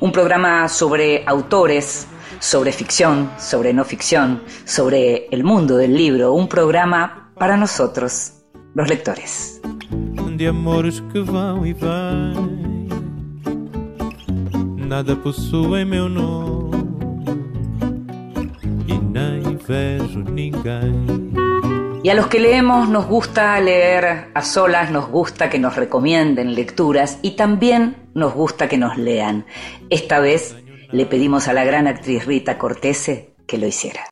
Un programa sobre autores, sobre ficción, sobre no ficción, sobre el mundo del libro. Un programa para nosotros, los lectores. De amores que e nada possui meu nome. Y a los que leemos nos gusta leer a solas, nos gusta que nos recomienden lecturas y también nos gusta que nos lean. Esta vez le pedimos a la gran actriz Rita Cortese que lo hiciera.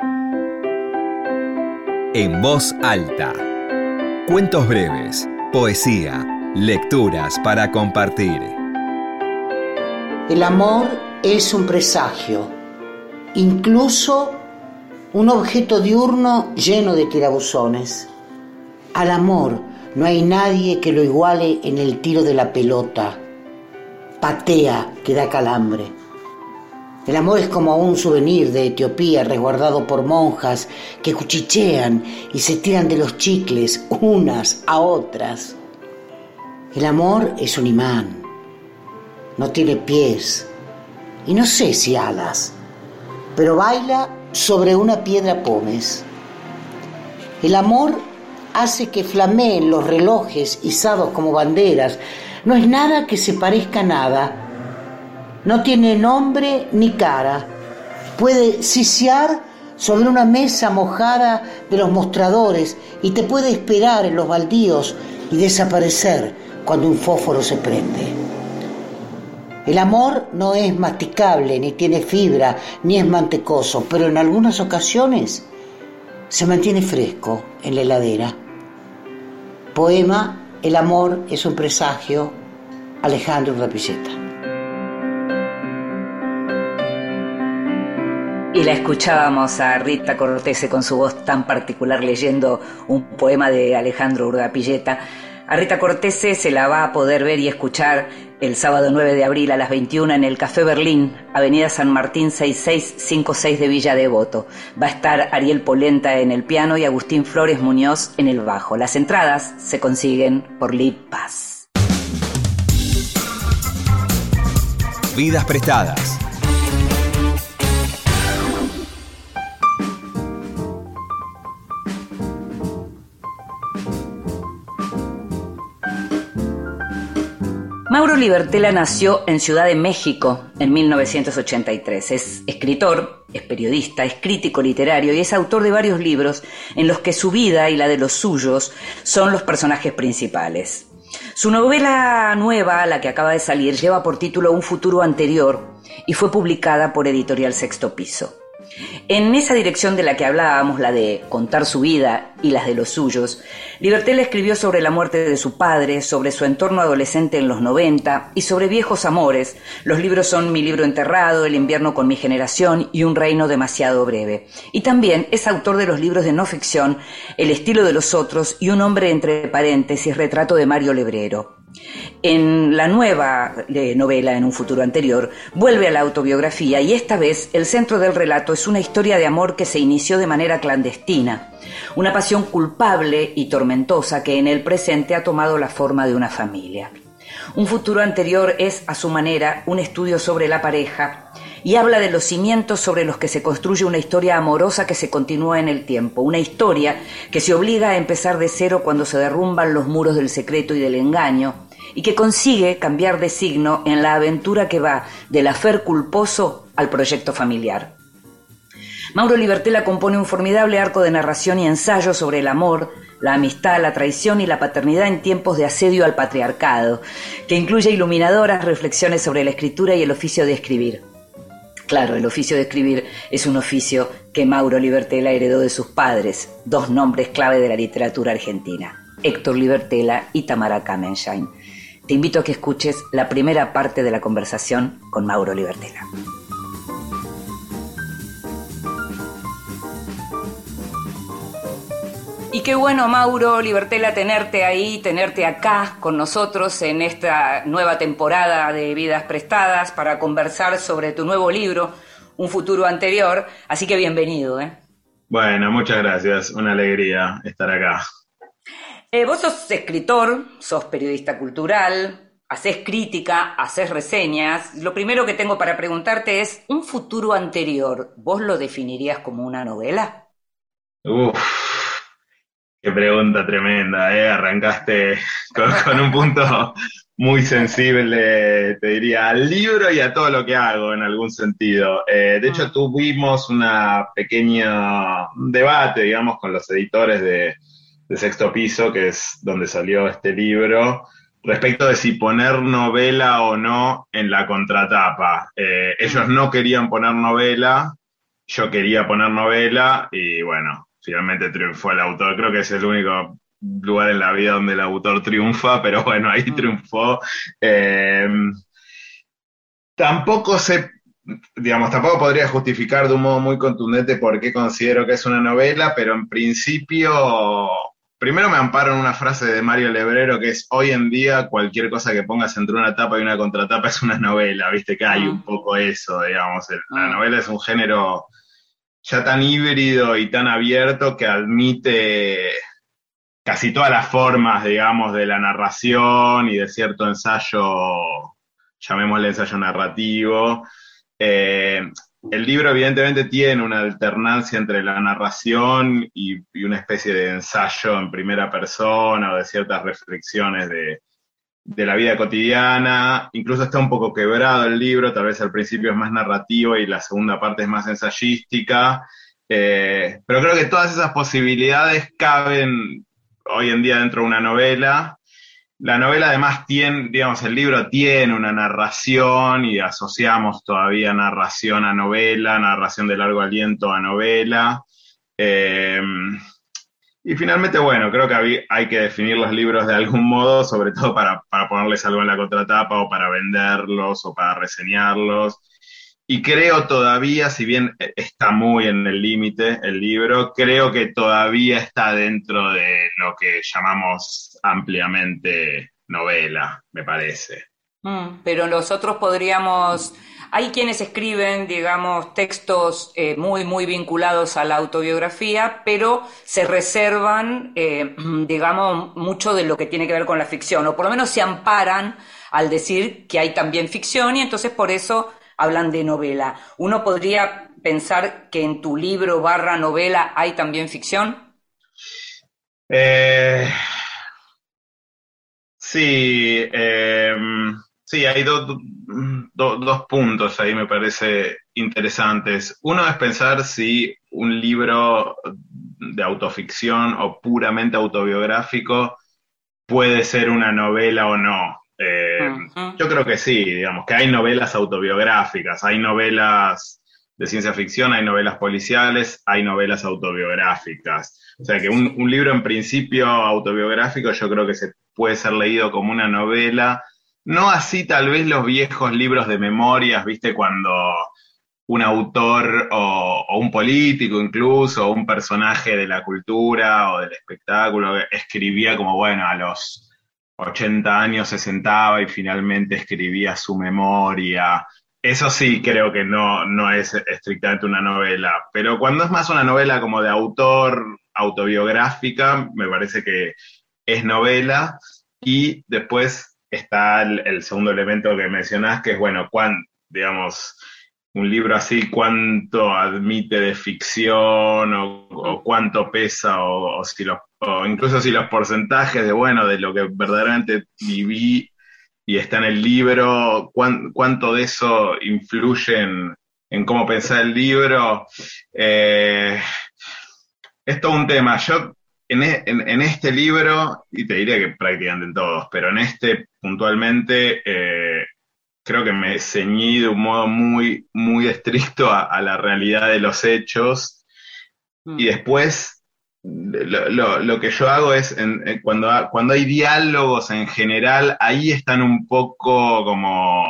En voz alta. Cuentos breves, poesía, lecturas para compartir. El amor es un presagio, incluso un objeto diurno lleno de tirabuzones. Al amor no hay nadie que lo iguale en el tiro de la pelota. Patea que da calambre. El amor es como un souvenir de Etiopía resguardado por monjas que cuchichean y se tiran de los chicles unas a otras. El amor es un imán. No tiene pies y no sé si alas, pero baila sobre una piedra pomes. El amor hace que flameen los relojes izados como banderas. No es nada que se parezca a nada. No tiene nombre ni cara. Puede siciar sobre una mesa mojada de los mostradores y te puede esperar en los baldíos y desaparecer cuando un fósforo se prende. El amor no es masticable, ni tiene fibra, ni es mantecoso, pero en algunas ocasiones se mantiene fresco en la heladera. Poema El amor es un presagio, Alejandro Rapilleta. Y la escuchábamos a Rita Cortese con su voz tan particular leyendo un poema de Alejandro Urdapilleta. A Rita Cortese se la va a poder ver y escuchar el sábado 9 de abril a las 21 en el Café Berlín, Avenida San Martín 6656 de Villa Devoto. Va a estar Ariel Polenta en el piano y Agustín Flores Muñoz en el bajo. Las entradas se consiguen por Lead Pass. Vidas prestadas Mauro Libertela nació en Ciudad de México en 1983. Es escritor, es periodista, es crítico literario y es autor de varios libros en los que su vida y la de los suyos son los personajes principales. Su novela nueva, la que acaba de salir, lleva por título Un futuro anterior y fue publicada por Editorial Sexto Piso. En esa dirección de la que hablábamos, la de contar su vida y las de los suyos, Libertela escribió sobre la muerte de su padre, sobre su entorno adolescente en los 90 y sobre viejos amores. Los libros son Mi libro enterrado, El invierno con mi generación y Un reino demasiado breve. Y también es autor de los libros de no ficción El estilo de los otros y Un hombre entre paréntesis, retrato de Mario Lebrero. En la nueva eh, novela, en un futuro anterior, vuelve a la autobiografía y esta vez el centro del relato es una historia de amor que se inició de manera clandestina, una pasión culpable y tormentosa que en el presente ha tomado la forma de una familia. Un futuro anterior es, a su manera, un estudio sobre la pareja y habla de los cimientos sobre los que se construye una historia amorosa que se continúa en el tiempo, una historia que se obliga a empezar de cero cuando se derrumban los muros del secreto y del engaño, y que consigue cambiar de signo en la aventura que va del afer culposo al proyecto familiar. Mauro Libertela compone un formidable arco de narración y ensayo sobre el amor, la amistad, la traición y la paternidad en tiempos de asedio al patriarcado, que incluye iluminadoras reflexiones sobre la escritura y el oficio de escribir. Claro, el oficio de escribir es un oficio que Mauro Libertela heredó de sus padres, dos nombres clave de la literatura argentina, Héctor Libertela y Tamara Kamenschein te invito a que escuches la primera parte de la conversación con Mauro Libertela. Y qué bueno, Mauro Libertela, tenerte ahí, tenerte acá con nosotros en esta nueva temporada de Vidas Prestadas para conversar sobre tu nuevo libro, Un futuro anterior. Así que bienvenido. ¿eh? Bueno, muchas gracias. Una alegría estar acá. Eh, vos sos escritor, sos periodista cultural, haces crítica, haces reseñas. Lo primero que tengo para preguntarte es, ¿un futuro anterior, vos lo definirías como una novela? Uf, qué pregunta tremenda, ¿eh? Arrancaste con, un punto muy sensible, te diría, al libro y a todo lo que hago en algún sentido. Eh, de hecho, ah. tuvimos una pequeña debate, digamos, con los editores de, Sexto Piso, que es donde salió este libro, respecto de si poner novela o no en la contratapa. Eh, ellos no querían poner novela, yo quería poner novela y bueno, finalmente triunfó el autor. Creo que es el único lugar en la vida donde el autor triunfa, pero bueno, ahí triunfó. Eh, tampoco se, digamos, tampoco podría justificar de un modo muy contundente por qué considero que es una novela, pero en principio, primero me amparo en una frase de Mario Lebrero que es, hoy en día cualquier cosa que pongas entre una tapa y una contratapa es una novela, viste que hay un poco eso, digamos, la mm. novela es un género ya tan híbrido y tan abierto que admite casi todas las formas, digamos, de la narración y de cierto ensayo, llamémosle ensayo narrativo. Eh, el libro evidentemente tiene una alternancia entre la narración y, una especie de ensayo en primera persona o de ciertas reflexiones de, la vida cotidiana, incluso está un poco quebrado el libro, tal vez al principio es más narrativo y la segunda parte es más ensayística, eh, pero creo que todas esas posibilidades caben hoy en día dentro de una novela. La novela además tiene, digamos, el libro tiene una narración y asociamos todavía narración a novela, narración de largo aliento a novela. Eh, y finalmente, bueno, creo que hay que definir los libros de algún modo, sobre todo para, ponerles algo en la contratapa o para venderlos o para reseñarlos. Y creo todavía, si bien está muy en el límite el libro, creo que todavía está dentro de lo que llamamos ampliamente novela, me parece. Mm, pero nosotros podríamos hay quienes escriben, digamos, textos eh, muy, muy vinculados a la autobiografía, pero se reservan, eh, digamos, mucho de lo que tiene que ver con la ficción, o por lo menos se amparan al decir que hay también ficción y entonces por eso hablan de novela. ¿Uno podría pensar que en tu libro barra novela hay también ficción? Eh, sí, em, Sí, hay dos puntos ahí me parece interesantes. Uno es pensar si un libro de autoficción o puramente autobiográfico puede ser una novela o no. Eh, yo creo que sí, digamos, que hay novelas autobiográficas, hay novelas de ciencia ficción, hay novelas policiales, hay novelas autobiográficas. O sea que un, un libro en principio autobiográfico yo creo que se puede ser leído como una novela no así tal vez los viejos libros de memorias, viste, cuando un autor o, un político incluso, o un personaje de la cultura o del espectáculo escribía como, bueno, a los 80 años se sentaba y finalmente escribía su memoria. Eso sí creo que no, no es estrictamente una novela, pero cuando es más una novela como de autor, autobiográfica, me parece que es novela. Y después está el, segundo elemento que mencionás, que es, bueno, cuán, digamos, un libro así, cuánto admite de ficción o, cuánto pesa o, si los, incluso si los porcentajes de, bueno, de lo que verdaderamente viví y está en el libro, cuánto de eso influye en, cómo pensar el libro. Eh, es todo un tema. Yo e, en, este libro, y te diría que prácticamente en todos, pero en este puntualmente, eh, creo que me ceñí de un modo muy, muy estricto a, la realidad de los hechos. Y mm. después, lo, que yo hago es, cuando, cuando hay diálogos en general, ahí están un poco como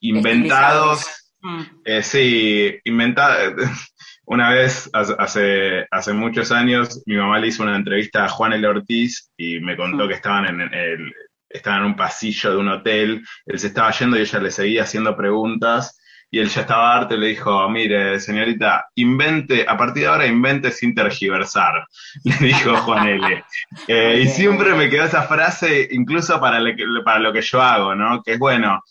inventados. Mm. Eh, sí, inventados una vez, hace, hace muchos años, mi mamá le hizo una entrevista a Juan El Ortiz y me contó mm. que estaban en, el, estaban en un pasillo de un hotel, él se estaba yendo y ella le seguía haciendo preguntas y él ya estaba harto y le dijo, mire, señorita, invente, a partir de ahora invente sin tergiversar, le dijo Juan L. Eh, y siempre me quedó esa frase, incluso para, para lo que yo hago, ¿no? Que es bueno,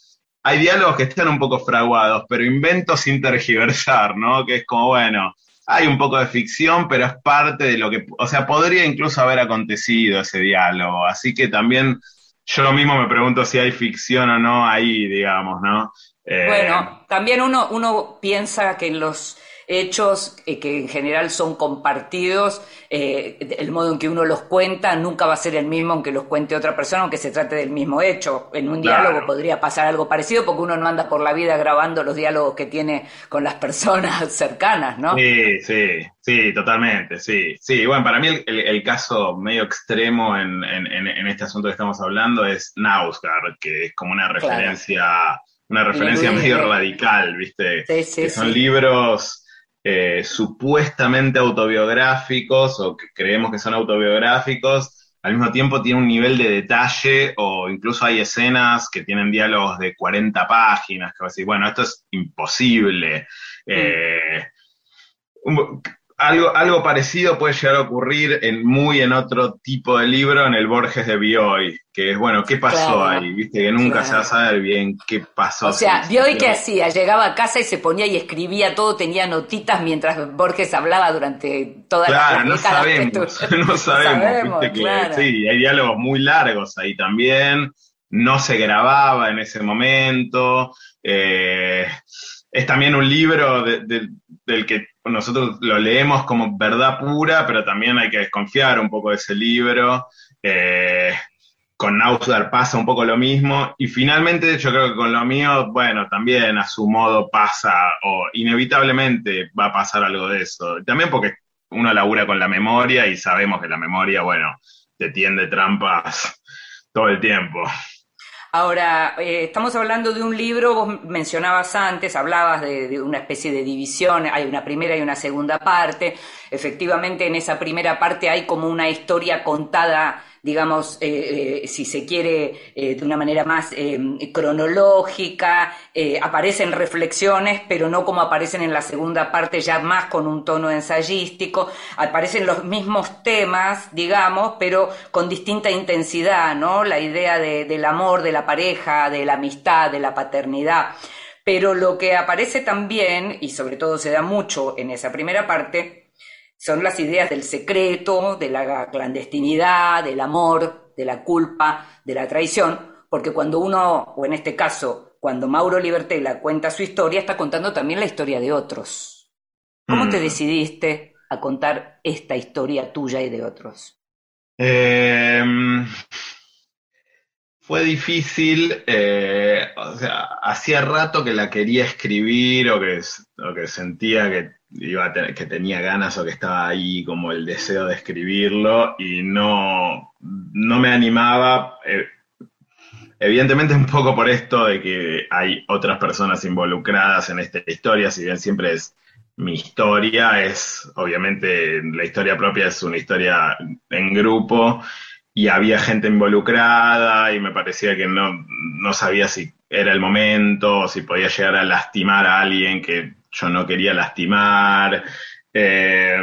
hay diálogos que están un poco fraguados, pero invento sin tergiversar, ¿no? Que es como, bueno, hay un poco de ficción, pero es parte de lo que, o sea, podría incluso haber acontecido ese diálogo, así que también yo mismo me pregunto si hay ficción o no ahí, digamos, ¿no? Eh, bueno, también uno, uno piensa que en los hechos eh, que en general son compartidos, eh, el modo en que uno los cuenta nunca va a ser el mismo aunque los cuente otra persona, aunque se trate del mismo hecho. En un diálogo podría pasar algo parecido porque uno no anda por la vida grabando los diálogos que tiene con las personas cercanas, ¿no? Sí, sí, sí, totalmente, sí. Sí, bueno, para mí el, caso medio extremo en, este asunto que estamos hablando es Nausgard, que es como una referencia una referencia medio radical, ¿viste? Sí, sí, que son libros eh, supuestamente autobiográficos o que creemos que son autobiográficos, al mismo tiempo tiene un nivel de detalle o incluso hay escenas que tienen diálogos de 40 páginas, que vas a decir, bueno, esto es imposible. Eh, algo, algo parecido puede llegar a ocurrir en muy en otro tipo de libro, en el Borges de Bioy, que es, bueno, ¿qué pasó ahí? Viste, que nunca se va a saber bien qué pasó. O sea, Bioy, ¿qué hacía? Llegaba a casa y se ponía y escribía todo, tenía notitas mientras Borges hablaba durante toda la no sabemos, no sabemos, sí, hay diálogos muy largos ahí también, no se grababa en ese momento, eh, es también un libro del que nosotros lo leemos como verdad pura, pero también hay que desconfiar un poco de ese libro. Eh, con Nausgar pasa un poco lo mismo. Y finalmente yo creo que con lo mío, bueno, también a su modo pasa, o inevitablemente va a pasar algo de eso. También porque uno labura con la memoria y sabemos que la memoria, bueno, te tiende trampas todo el tiempo. Ahora, eh, estamos hablando de un libro, vos mencionabas antes, hablabas de, una especie de división, hay una primera y una segunda parte. Efectivamente, en esa primera parte hay como una historia contada digamos, eh, eh, si se quiere, eh, de una manera más cronológica, aparecen reflexiones, pero no como aparecen en la segunda parte, ya más con un tono ensayístico, aparecen los mismos temas, digamos, pero con distinta intensidad, ¿no? La idea del amor, de la pareja, de la amistad, de la paternidad. Pero lo que aparece también, y sobre todo se da mucho en esa primera parte, son las ideas del secreto, de la clandestinidad, del amor, de la culpa, de la traición, porque cuando uno, o en este caso, cuando Mauro Libertela cuenta su historia, está contando también la historia de otros. ¿Cómo te mm. decidiste a contar esta historia tuya y de otros? Em, fue difícil, eh, o sea, hacía rato que la quería escribir o que, o que sentía que iba que tenía ganas o que estaba ahí como el deseo de escribirlo y no, no me animaba. Eh, evidentemente un poco por esto de que hay otras personas involucradas en esta historia, si bien siempre es mi historia, es obviamente la historia propia es una historia en grupo y había gente involucrada y me parecía que no, no sabía si era el momento o si podía llegar a lastimar a alguien que yo no quería lastimar. Eh,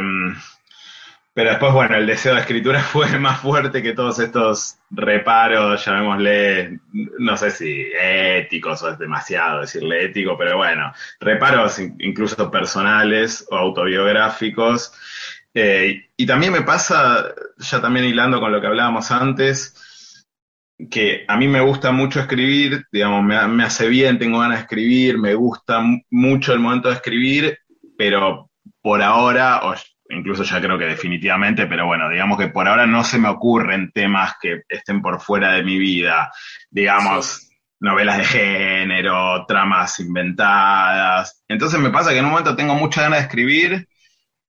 pero después, bueno, el deseo de escritura fue más fuerte que todos estos reparos, llamémosle, no sé si éticos o es demasiado decirle ético, pero bueno, reparos incluso personales o autobiográficos. Eh, y también me pasa, ya también hilando con lo que hablábamos antes, que a mí me gusta mucho escribir, digamos, me, hace bien, tengo ganas de escribir, me gusta mucho el momento de escribir, pero por ahora, o incluso ya creo que definitivamente, pero bueno, digamos que por ahora no se me ocurren temas que estén por fuera de mi vida, digamos, novelas de género, tramas inventadas. Entonces me pasa que en un momento tengo mucha ganas de escribir.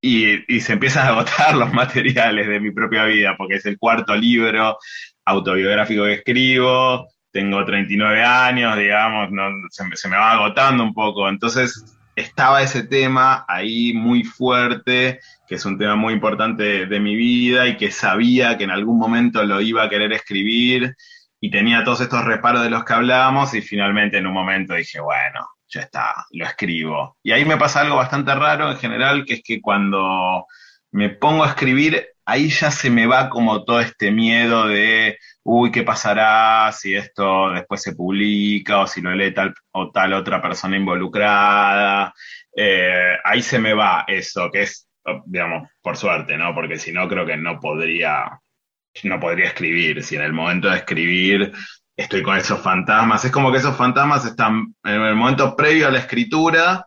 Y, y se empiezan a agotar los materiales de mi propia vida, porque es el cuarto libro, autobiográfico que escribo, tengo 39 años, digamos, se, me va agotando un poco. Entonces, estaba ese tema ahí muy fuerte, que es un tema muy importante de, mi vida y que sabía que en algún momento lo iba a querer escribir y tenía todos estos reparos de los que hablábamos y finalmente en un momento dije, bueno, ya está, lo escribo. Y ahí me pasa algo bastante raro en general, que es que cuando me pongo a escribir, ahí ya se me va como todo este miedo de, uy, ¿qué pasará si esto después se publica o si lo lee tal o tal otra persona involucrada? Eh, ahí se me va eso, que es, digamos, por suerte, ¿no? Porque si no, creo que no podría, no podría escribir. Si en el momento de escribir estoy con esos fantasmas, es como que esos fantasmas están en el momento previo a la escritura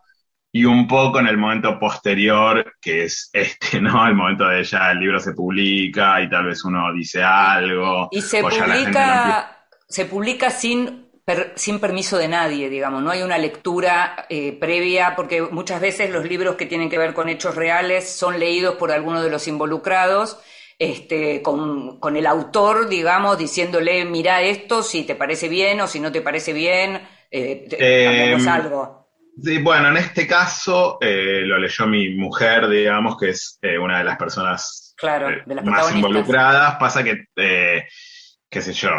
y un poco en el momento posterior, que es este, ¿no? El momento de ya el libro se publica y tal vez uno dice algo. Y se publica, se publica sin, sin permiso de nadie, digamos, no hay una lectura eh, previa, porque muchas veces los libros que tienen que ver con hechos reales son leídos por alguno de los involucrados. Este, con, con el autor, digamos, diciéndole, mira esto, si te parece bien o si no te parece bien, eh, eh algo. Sí, bueno, en este caso eh, lo leyó mi mujer, digamos, que es eh, una de las personas eh, más involucradas. Pasa que, qué sé yo,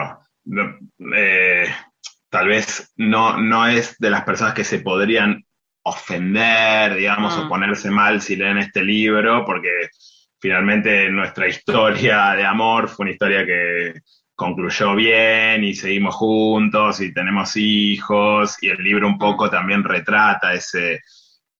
tal vez no, no es de las personas que se podrían ofender, digamos, o mm. ponerse mal si leen este libro, porque finalmente nuestra historia de amor fue una historia que concluyó bien y seguimos juntos y tenemos hijos y el libro un poco también retrata ese,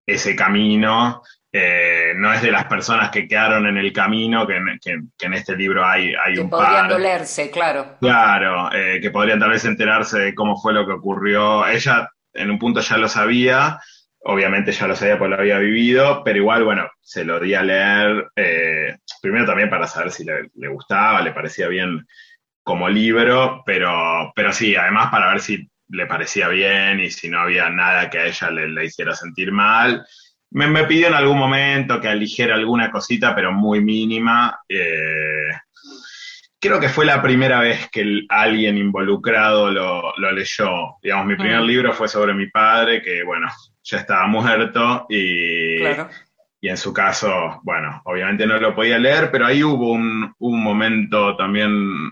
ese camino. Eh, no es de las personas que quedaron en el camino, que, en este libro hay, hay un podrían dolerse, claro. Claro, eh, que podrían tal vez enterarse de cómo fue lo que ocurrió. Ella en un punto ya lo sabía, obviamente ya lo sabía porque lo había vivido, pero igual, bueno, se lo di a leer, eh, primero también para saber si le, le, gustaba, le parecía bien como libro, pero, pero sí, además para ver si le parecía bien y si no había nada que a ella le, hiciera sentir mal. Me, me, pidió en algún momento que aligera alguna cosita, pero muy mínima. Eh, creo que fue la primera vez que alguien involucrado lo, lo, leyó. Digamos, mi primer libro fue sobre mi padre, que bueno, ya estaba muerto y, y en su caso, bueno, obviamente no lo podía leer, pero ahí hubo un, un momento también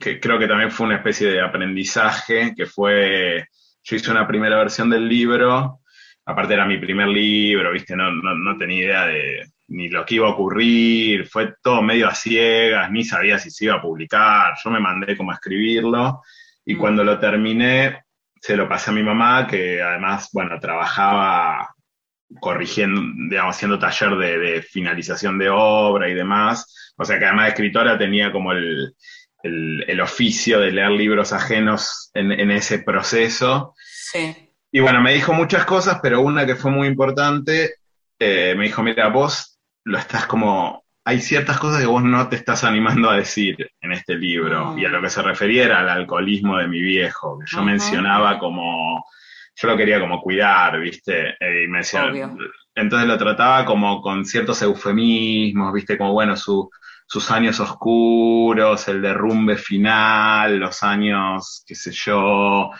que creo que también fue una especie de aprendizaje, que fue, yo hice una primera versión del libro, aparte era mi primer libro, viste, no, no, tenía idea de ni lo que iba a ocurrir, fue todo medio a ciegas, ni sabía si se iba a publicar, yo me mandé como a escribirlo, y mm. cuando lo terminé, se lo pasé a mi mamá, que además, bueno, trabajaba corrigiendo, digamos, haciendo taller de, de finalización de obra y demás, o sea que además de escritora tenía como el, el, oficio de leer libros ajenos en, ese proceso. Sí. Y bueno, me dijo muchas cosas, pero una que fue muy importante, eh, me dijo, mira, vos lo estás como, hay ciertas cosas que vos no te estás animando a decir en este libro, mm. y a lo que se refería era al alcoholismo de mi viejo, que yo mencionaba como, yo lo quería como cuidar, ¿viste? Eh, y me decía, entonces lo trataba como con ciertos eufemismos, ¿viste? Como, bueno, su, sus años oscuros, el derrumbe final, los años, qué sé yo.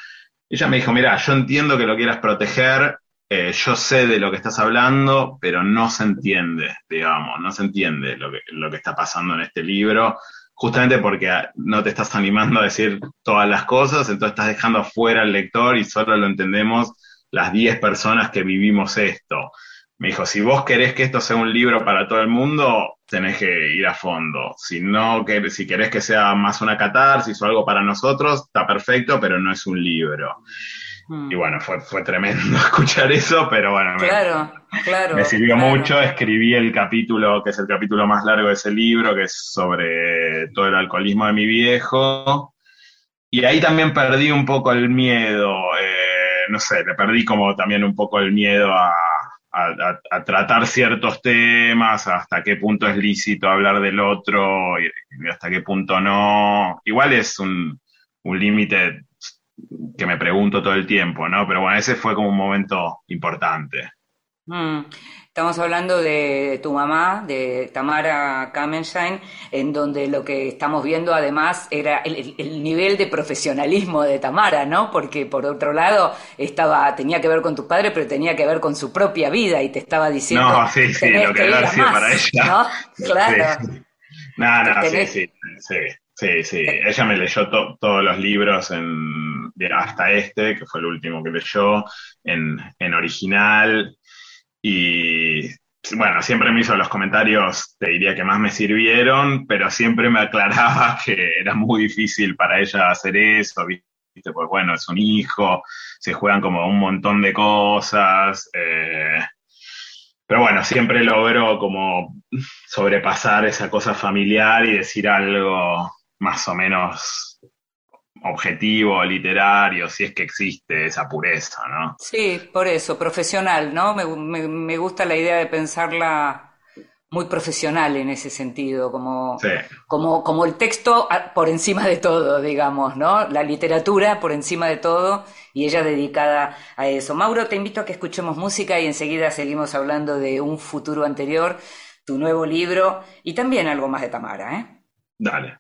Ella me dijo, mira, yo entiendo que lo quieras proteger, eh, yo sé de lo que estás hablando, pero no se entiende, digamos, no se entiende lo que, lo que está pasando en este libro, justamente porque no te estás animando a decir todas las cosas, entonces estás dejando fuera al lector y solo lo entendemos las 10 personas que vivimos esto. Me dijo, si vos querés que esto sea un libro para todo el mundo, tenés que ir a fondo. Si no, que, si querés que sea más una catarsis o algo para nosotros, está perfecto, pero no es un libro. Hmm. Y bueno, fue, fue tremendo escuchar eso, pero bueno, claro, me, claro, me sirvió mucho. Escribí el capítulo, que es el capítulo más largo de ese libro, que es sobre todo el alcoholismo de mi viejo. Y ahí también perdí un poco el miedo, eh, no sé, le perdí como también un poco el miedo a, a, tratar ciertos temas, hasta qué punto es lícito hablar del otro y, hasta qué punto no. Igual es un, un límite que me pregunto todo el tiempo, ¿no? Pero bueno, ese fue como un momento importante. Mm. Estamos hablando de tu mamá, de Tamara Kamenschein, en donde lo que estamos viendo además era el, nivel de profesionalismo de Tamara, ¿no? Porque por otro lado estaba tenía que ver con tu padre, pero tenía que ver con su propia vida y te estaba diciendo. No, sí, sí, lo que, que sido para ella. ¿no? Claro. No, no, sí, sí, sí. Sí, sí, ella me leyó todos los libros en, hasta este, que fue el último que leyó, en, en original, y bueno, siempre me hizo los comentarios, te diría que más me sirvieron, pero siempre me aclaraba que era muy difícil para ella hacer eso, ¿viste? Pues bueno, es un hijo, se juegan como un montón de cosas. Eh, pero bueno, siempre logro como sobrepasar esa cosa familiar y decir algo más o menos objetivo, literario, si es que existe esa pureza, ¿no? Sí, por eso, profesional, ¿no? Me, gusta la idea de pensarla muy profesional en ese sentido, como, como, como el texto por encima de todo, digamos, ¿no? La literatura por encima de todo y ella dedicada a eso. Mauro, te invito a que escuchemos música y enseguida seguimos hablando de un futuro anterior, tu nuevo libro y también algo más de Tamara, ¿eh? Dale.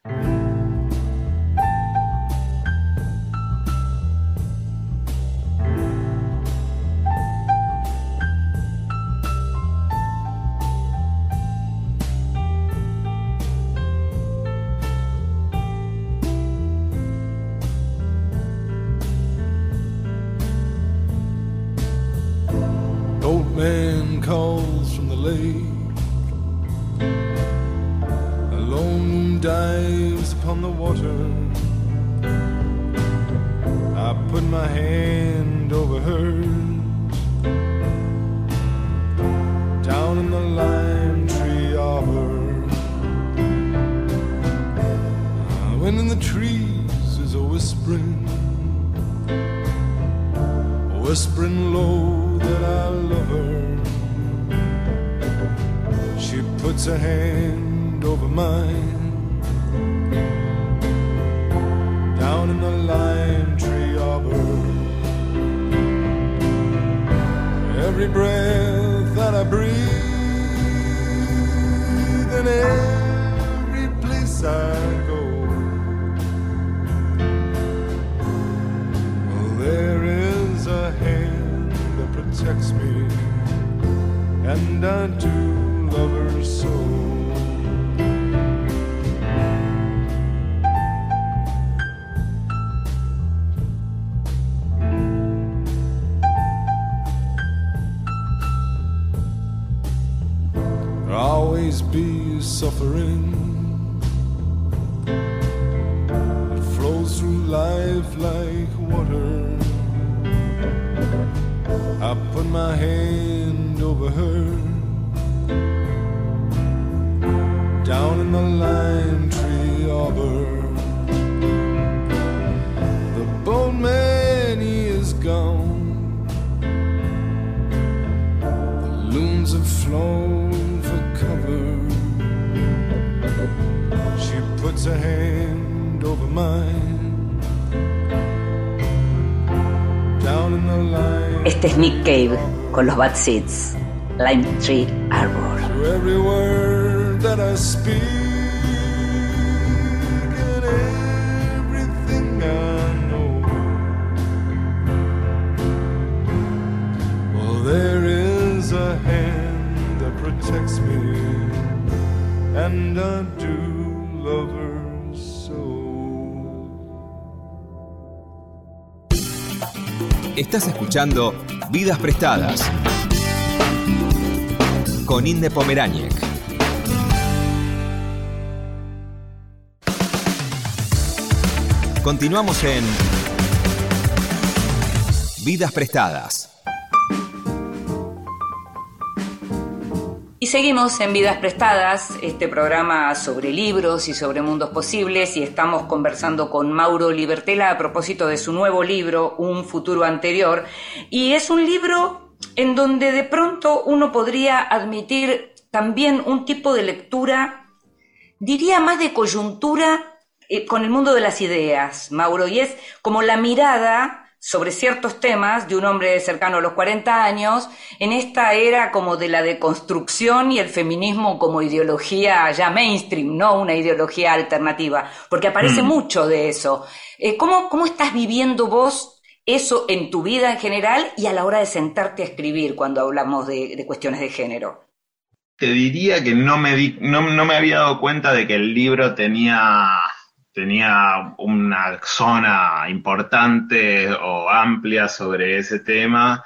When in the trees is a whispering, whispering low that I love her. She puts her hand over mine down in the lime tree arbor. Every breath that I breathe and every place I protects me, and I do love her so. There'll always be suffering. It flows through life like con los Bad Seeds, Lime Tree Arbor. every word that I speak and everything I know. Well, there is a hand that protects me, and I do love her so. Estás escuchando Vidas Prestadas con Inde Pomeráñez. Continuamos en Vidas Prestadas. Seguimos en Vidas Prestadas, este programa sobre libros y sobre mundos posibles, y estamos conversando con Mauro Libertela a propósito de su nuevo libro, Un futuro anterior. Y es un libro en donde de pronto uno podría admitir también un tipo de lectura, diría más de coyuntura, eh, con el mundo de las ideas, Mauro, y es como la mirada sobre ciertos temas de un hombre cercano a los 40 años en esta era como de la deconstrucción y el feminismo como ideología ya mainstream, no una ideología alternativa, porque aparece Mm. mucho de eso. Eh, ¿cómo, ¿Cómo estás viviendo vos eso en tu vida en general y a la hora de sentarte a escribir cuando hablamos de, de cuestiones de género? Te diría que no me, di- no, no me había dado cuenta de que el libro tenía, tenía una zona importante o amplia sobre ese tema,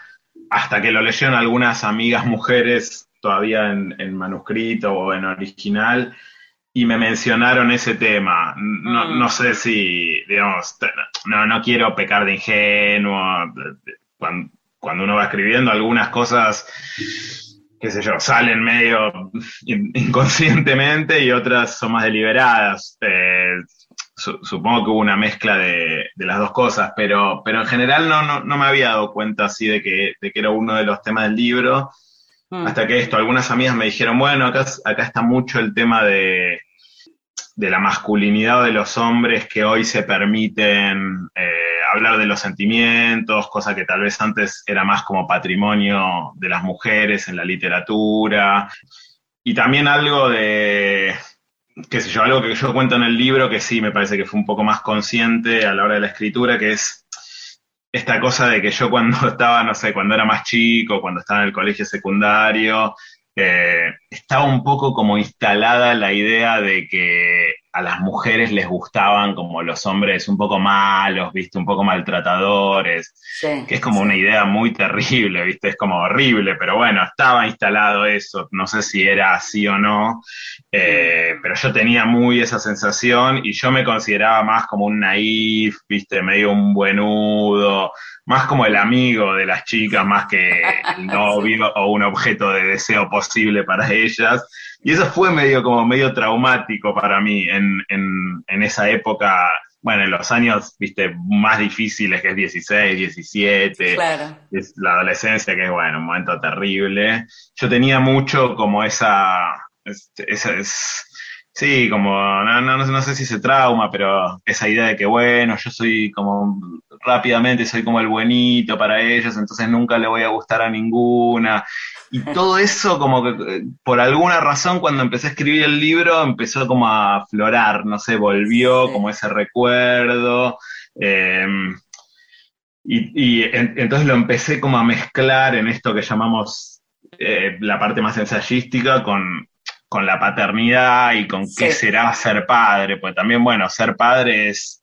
hasta que lo leyeron algunas amigas mujeres todavía en, en manuscrito o en original, y me mencionaron ese tema. No, Mm. no sé si, digamos, no, no quiero pecar de ingenuo. Cuando, cuando uno va escribiendo algunas cosas, qué sé yo, salen medio in- inconscientemente y otras son más deliberadas. Eh, su- supongo que hubo una mezcla de, de las dos cosas, pero, pero en general no, no, no me había dado cuenta así de que, de que era uno de los temas del libro. Mm. Hasta que esto, algunas amigas me dijeron, bueno, acá, acá está mucho el tema de, de la masculinidad de los hombres que hoy se permiten eh, hablar de los sentimientos, cosa que tal vez antes era más como patrimonio de las mujeres en la literatura. Y también algo de, qué sé yo, algo que yo cuento en el libro que sí me parece que fue un poco más consciente a la hora de la escritura, que es esta cosa de que yo cuando estaba, no sé, cuando era más chico, cuando estaba en el colegio secundario, eh, estaba un poco como instalada la idea de que a las mujeres les gustaban como los hombres un poco malos, viste, un poco maltratadores, Sí. que es como una idea muy terrible, viste, es como horrible, pero bueno, estaba instalado eso, no sé si era así o no, eh, pero yo tenía muy esa sensación y yo me consideraba más como un naif, viste, medio un buenudo, más como el amigo de las chicas, más que el novio o un objeto de deseo posible para ellas. Y eso fue medio como medio traumático para mí en, en, en esa época, bueno, en los años, viste, más difíciles, que es 16, 17, Claro. es la adolescencia, que es, bueno, un momento terrible. Yo tenía mucho como esa, esa es, sí, como, no, no, no sé si se trauma, pero esa idea de que, bueno, yo soy como, rápidamente soy como el buenito para ellos, entonces nunca le voy a gustar a ninguna. Y todo eso como que eh, por alguna razón cuando empecé a escribir el libro empezó como a aflorar, no sé, volvió como ese recuerdo. eh, y, y en- entonces lo empecé como a mezclar en esto que llamamos eh, la parte más ensayística con, con la paternidad y con qué será ser padre, pues también, bueno, ser padre es...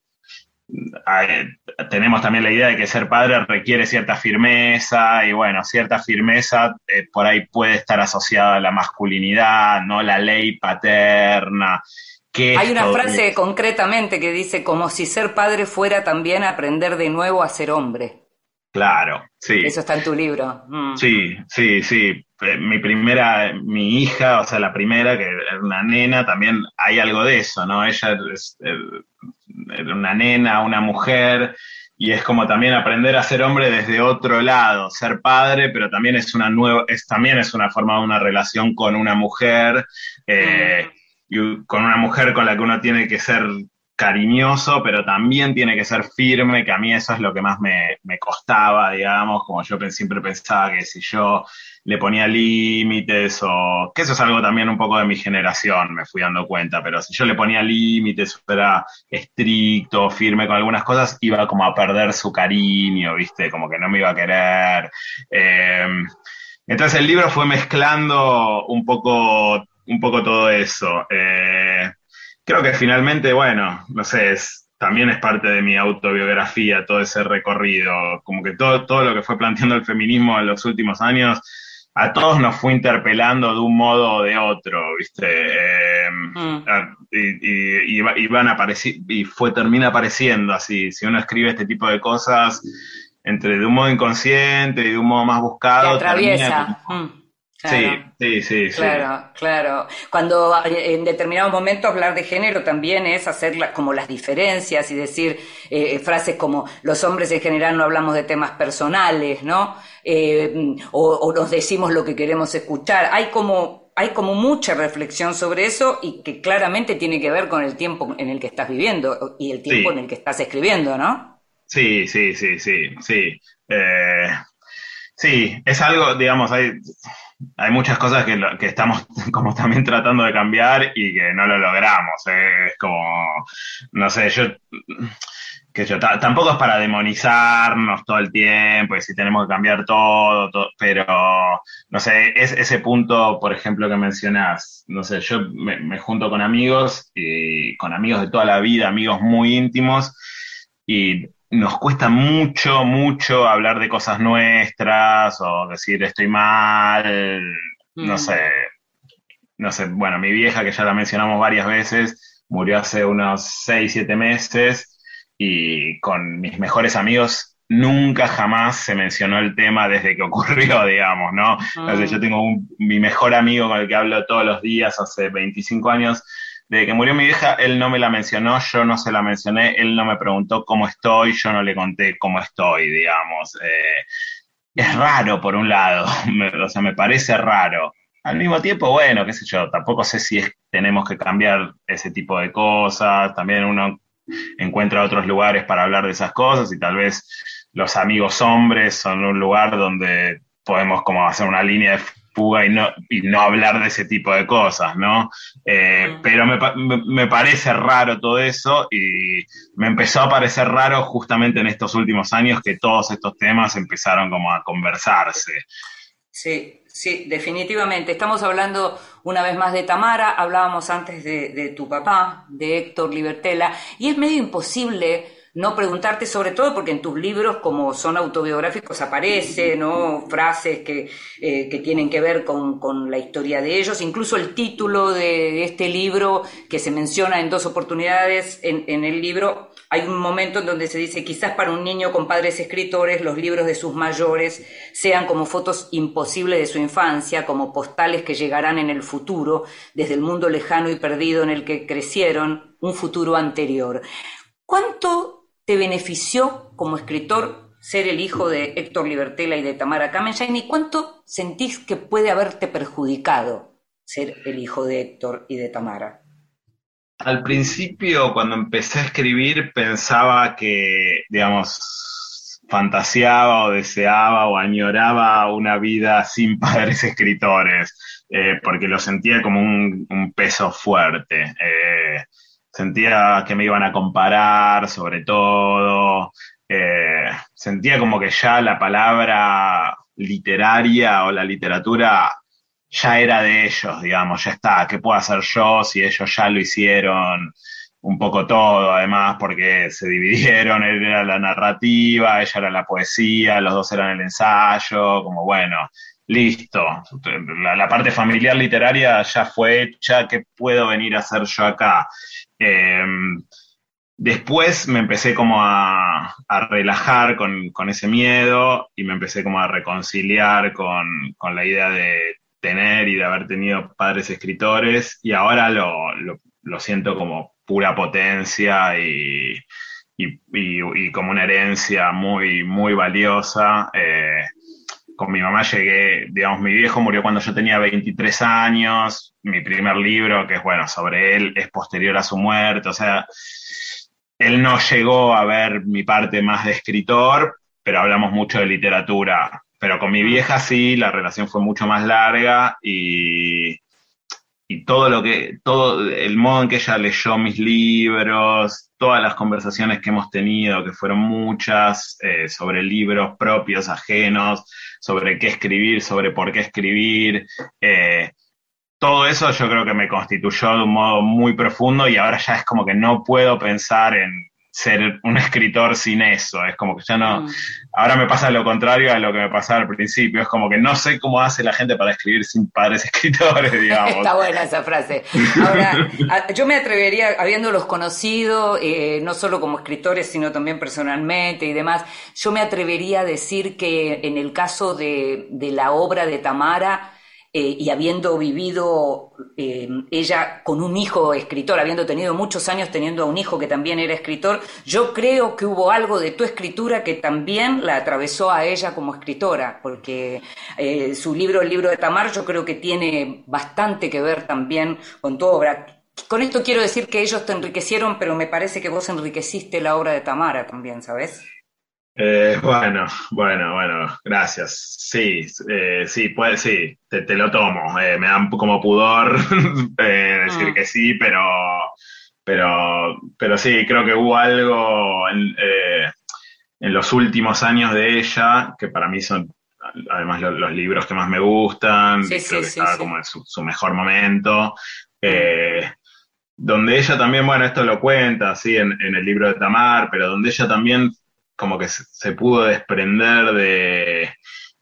tenemos también la idea de que ser padre requiere cierta firmeza y bueno, cierta firmeza eh, por ahí puede estar asociada a la masculinidad, ¿no? La ley paterna. que Hay una frase concretamente que dice como si ser padre fuera también aprender de nuevo a ser hombre. Claro, sí. Eso está en tu libro. Mm. Sí, sí, sí. Eh, Mi primera, mi hija, o sea, la primera, que era una nena, también hay algo de eso, ¿no? Ella es eh, era una nena, una mujer, y es como también aprender a ser hombre desde otro lado, ser padre, pero también es una nueva, es, también es una forma de una relación con una mujer, eh, y con una mujer con la que uno tiene que ser cariñoso, pero también tiene que ser firme, que a mí eso es lo que más me, me costaba, digamos, como yo siempre pensaba que si yo le ponía límites o que eso es algo también un poco de mi generación, me fui dando cuenta, pero si yo le ponía límites, era estricto, firme con algunas cosas, iba como a perder su cariño, ¿viste? Como que no me iba a querer. Eh, entonces el libro fue mezclando un poco, un poco todo eso. Eh, creo que finalmente, bueno, no sé, es, también es parte de mi autobiografía, todo ese recorrido, como que todo, todo lo que fue planteando el feminismo en los últimos años, a todos nos fue interpelando de un modo o de otro, ¿viste? Eh, Mm. y, y- y va- y van y fue, termina apareciendo así, si uno escribe este tipo de cosas, entre de un modo inconsciente y de un modo más buscado, termina Mm. Sí, Claro. sí, sí, sí. Claro, claro. Cuando eh, en determinados momentos hablar de género también es hacer la- como las diferencias y decir eh, frases como los hombres en general no hablamos de temas personales, ¿no? Eh, o, o nos decimos lo que queremos escuchar. Hay como, hay como mucha reflexión sobre eso y que claramente tiene que ver con el tiempo en el que estás viviendo y el tiempo Sí. en el que estás escribiendo, ¿no? Sí, sí, sí, sí, sí. Eh, sí, es algo, digamos, hay, hay muchas cosas que, que, estamos como también tratando de cambiar y que no lo logramos. Eh. Es como, no sé, yo que yo tampoco es para demonizarnos todo el tiempo y si tenemos que cambiar todo, pero no sé, es ese punto, por ejemplo, que mencionás, no sé, yo me, junto con amigos y con amigos de toda la vida, amigos muy íntimos y nos cuesta mucho, mucho hablar de cosas nuestras o decir estoy mal, no mm. sé, no sé, bueno, mi vieja que ya la mencionamos varias veces, murió hace unos 6, 7 meses y con mis mejores amigos nunca jamás se mencionó el tema desde que ocurrió, digamos, ¿no? Entonces, yo tengo mi mejor amigo con el que hablo todos los días hace 25 años. Desde que murió mi vieja, él no me la mencionó, yo no se la mencioné, él no me preguntó cómo estoy, yo no le conté cómo estoy, digamos. Eh, es raro, por un lado, o sea, me parece raro. Al mismo tiempo, bueno, qué sé yo, tampoco sé si es, tenemos que cambiar ese tipo de cosas, también uno encuentra otros lugares para hablar de esas cosas y tal vez los amigos hombres son un lugar donde podemos como hacer una línea de fuga y no, y no hablar de ese tipo de cosas, ¿no? Eh, pero me, me, parece raro todo eso y me empezó a parecer raro justamente en estos últimos años que todos estos temas empezaron como a conversarse. Sí, Sí, definitivamente. Estamos hablando una vez más de Tamara, hablábamos antes de, tu papá, de Héctor Libertela, y es medio imposible no preguntarte, sobre todo porque en tus libros, como son autobiográficos, aparecen ¿no? frases que, eh, tienen que ver con, con, la historia de ellos, incluso el título de, este libro que se menciona en dos oportunidades en, en el libro hay un momento en donde se dice, quizás para un niño con padres escritores, los libros de sus mayores sean como fotos imposibles de su infancia, como postales que llegarán en el futuro, desde el mundo lejano y perdido en el que crecieron, un futuro anterior. ¿Cuánto te benefició como escritor ser el hijo de Héctor Libertela y de Tamara Kamenschein y cuánto sentís que puede haberte perjudicado ser el hijo de Héctor y de Tamara? Al principio, cuando empecé a escribir, pensaba que, digamos, fantaseaba o deseaba o añoraba una vida sin padres escritores, eh, porque lo sentía como un, peso fuerte. Eh, sentía que me iban a comparar sobre todo, eh, sentía como que ya la palabra literaria o la literatura ya era de ellos, digamos, ya está, ¿qué puedo hacer yo si ellos ya lo hicieron un poco todo, además, porque se dividieron, él era la narrativa, ella era la poesía, los dos eran el ensayo, como bueno, listo, la, parte familiar literaria ya fue hecha, ¿qué puedo venir a hacer yo acá? Em, después me empecé como a, relajar con, ese miedo y me empecé como a reconciliar con, la idea de tener y de haber tenido padres escritores y ahora lo, siento como pura potencia y, como una herencia muy, muy valiosa. Eh, con mi mamá llegué, digamos, mi viejo murió cuando yo tenía 23 años, mi primer libro, que es bueno, sobre él, es posterior a su muerte, o sea, él no llegó a ver mi parte más de escritor, pero hablamos mucho de literatura pero con mi vieja sí, la relación fue mucho más larga y, y todo lo que, todo el modo en que ella leyó mis libros, todas las conversaciones que hemos tenido, que fueron muchas, eh, sobre libros propios, ajenos, sobre qué escribir, sobre por qué escribir. Eh, todo eso yo creo que me constituyó de un modo muy profundo y ahora ya es como que no puedo pensar en ser un escritor sin eso. Es como que ya no. Mm. Ahora me pasa lo contrario a lo que me pasaba al principio. Es como que no sé cómo hace la gente para escribir sin padres escritores, digamos. Está buena esa frase. Ahora, yo me atrevería, habiéndolos conocido, eh, no solo como escritores, sino también personalmente y demás, yo me atrevería a decir que en el caso de, de la obra de Tamara, eh, y habiendo vivido eh, ella con un hijo escritor, habiendo tenido muchos años teniendo a un hijo que también era escritor, yo creo que hubo algo de tu escritura que también la atravesó a ella como escritora, porque eh, su libro, el libro de Tamar, yo creo que tiene bastante que ver también con tu obra. Con esto quiero decir que ellos te enriquecieron, pero me parece que vos enriqueciste la obra de Tamara también, ¿sabes? Eh, bueno, bueno, bueno, gracias. Sí, eh, sí, puede, sí, te, te lo tomo. Eh, me da como pudor decir Mm. que sí, pero, pero, pero sí, creo que hubo algo en, en los últimos años de ella, que para mí son además lo- los, libros que más me gustan, Sí, sí, creo que sí, estaba sí. como en su, su mejor momento. Eh, donde ella también, bueno, esto lo cuenta en, en el libro de Tamar, pero donde ella también como que se, se pudo desprender de,